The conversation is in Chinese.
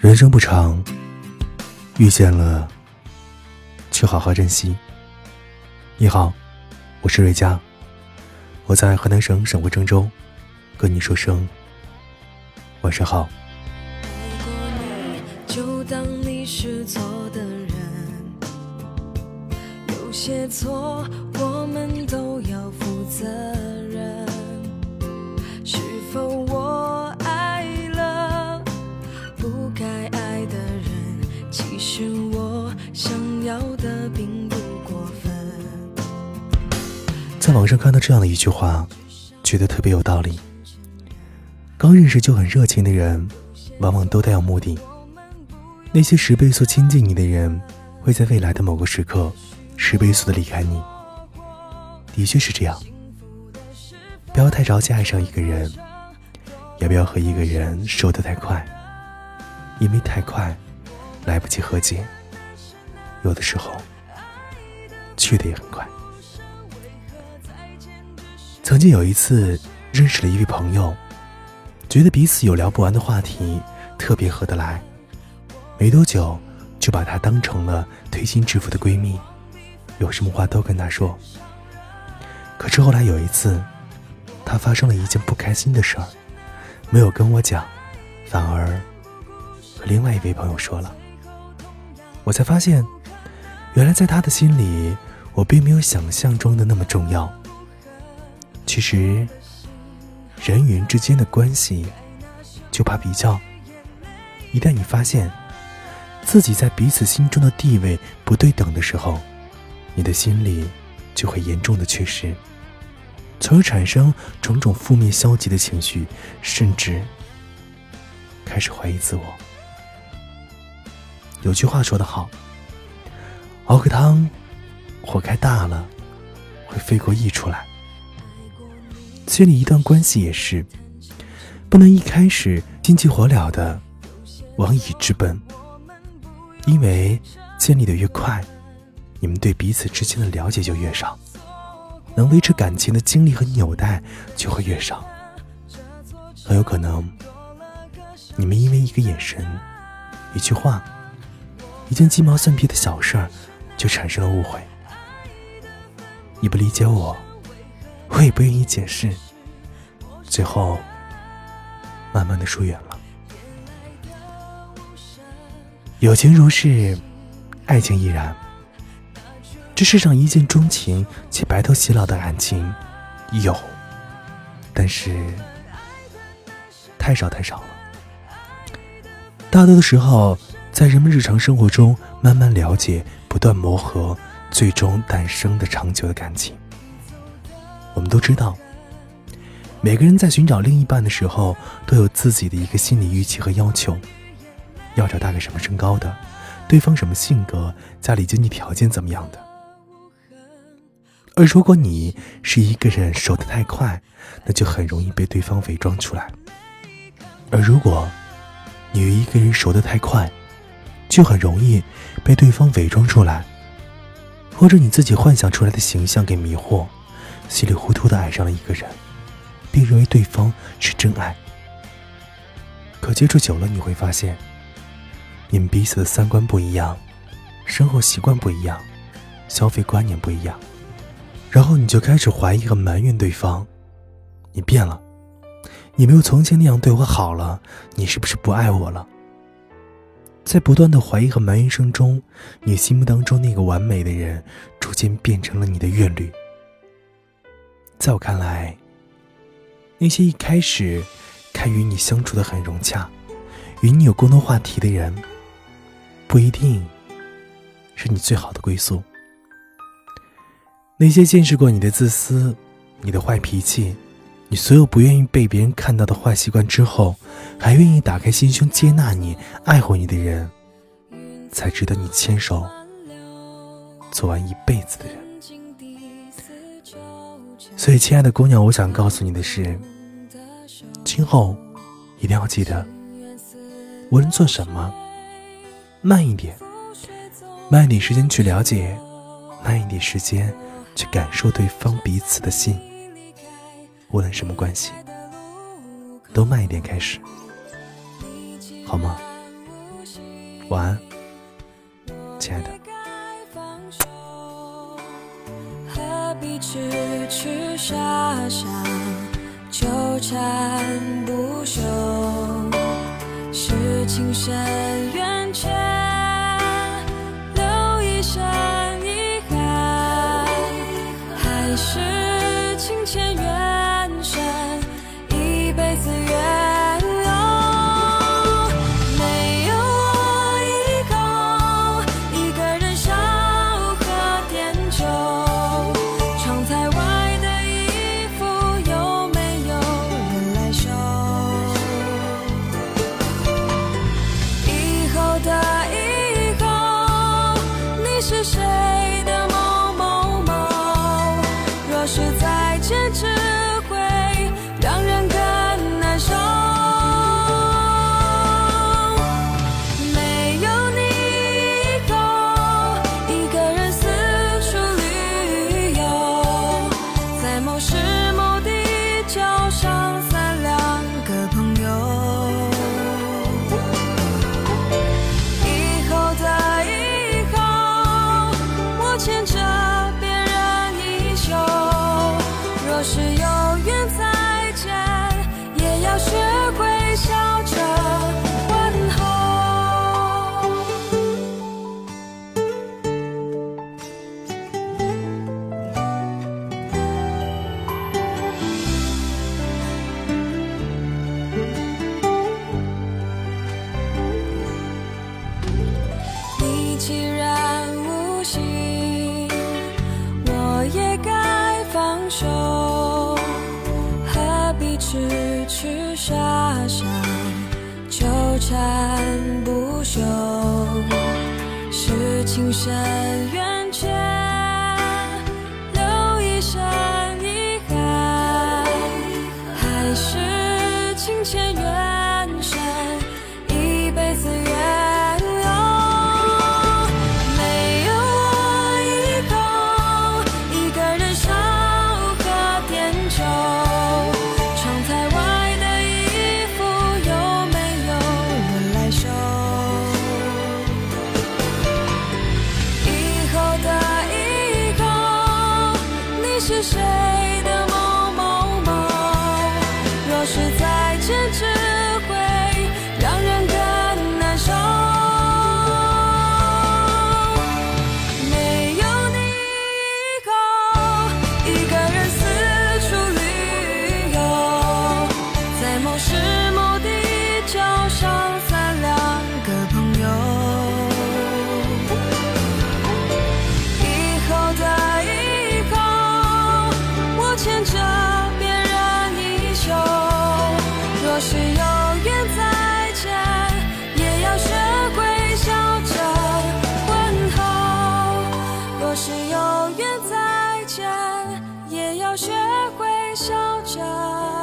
人生不长，遇见了去好好珍惜。你好，我是瑞佳，我在河南省省会郑州，跟你说声晚上好。就当你是错的人。有些错，我们都要负责任。在网上看到这样的一句话，觉得特别有道理。刚认识就很热情的人，往往都带有目的。那些十倍速亲近你的人，会在未来的某个时刻，十倍速的离开你。的确是这样。不要太着急爱上一个人，也不要和一个人熟得太快，因为太快，来不及和解。有的时候，去的也很快。曾经有一次认识了一位朋友，觉得彼此有聊不完的话题，特别合得来。没多久，就把她当成了推心置腹的闺蜜，有什么话都跟她说。可是后来有一次，她发生了一件不开心的事儿，没有跟我讲，反而和另外一位朋友说了。我才发现，原来在她的心里，我并没有想象中的那么重要。其实，人与人之间的关系，就怕比较。一旦你发现自己在彼此心中的地位不对等的时候，你的心里就会严重的缺失，从而产生种种负面消极的情绪，甚至开始怀疑自我。有句话说得好：“熬个汤，火开大了，会飞过溢出来。”建立一段关系也是，不能一开始心急火燎的往已直奔，因为建立的越快，你们对彼此之间的了解就越少，能维持感情的精力和纽带就会越少，很有可能你们因为一个眼神、一句话、一件鸡毛蒜皮的小事儿就产生了误会。你不理解我。我也不愿意解释，最后慢慢的疏远了。友情如是，爱情亦然。这世上一见钟情且白头偕老的感情有，但是太少太少了。大多的时候，在人们日常生活中慢慢了解、不断磨合，最终诞生的长久的感情。我们都知道，每个人在寻找另一半的时候，都有自己的一个心理预期和要求，要找大概什么身高的，对方什么性格，家里经济条件怎么样的。而如果你是一个人熟得太快，那就很容易被对方伪装出来；而如果你一个人熟得太快，就很容易被对方伪装出来，或者你自己幻想出来的形象给迷惑。稀里糊涂的爱上了一个人，并认为对方是真爱。可接触久了，你会发现，你们彼此的三观不一样，生活习惯不一样，消费观念不一样，然后你就开始怀疑和埋怨对方：你变了，你没有从前那样对我好了，你是不是不爱我了？在不断的怀疑和埋怨声中，你心目当中那个完美的人，逐渐变成了你的怨侣。在我看来，那些一开始看与你相处的很融洽，与你有共同话题的人，不一定是你最好的归宿。那些见识过你的自私、你的坏脾气、你所有不愿意被别人看到的坏习惯之后，还愿意打开心胸接纳你、爱护你的人，才值得你牵手走完一辈子的人。所以亲爱的姑娘我想告诉你的是今后一定要记得无论做什么慢一点慢一点时间去了解慢一点时间去感受对方彼此的心无论什么关系都慢一点开始好吗？晚安亲爱的。痴痴傻傻纠缠不休。是情深青山原若是有缘再见也要学会笑着。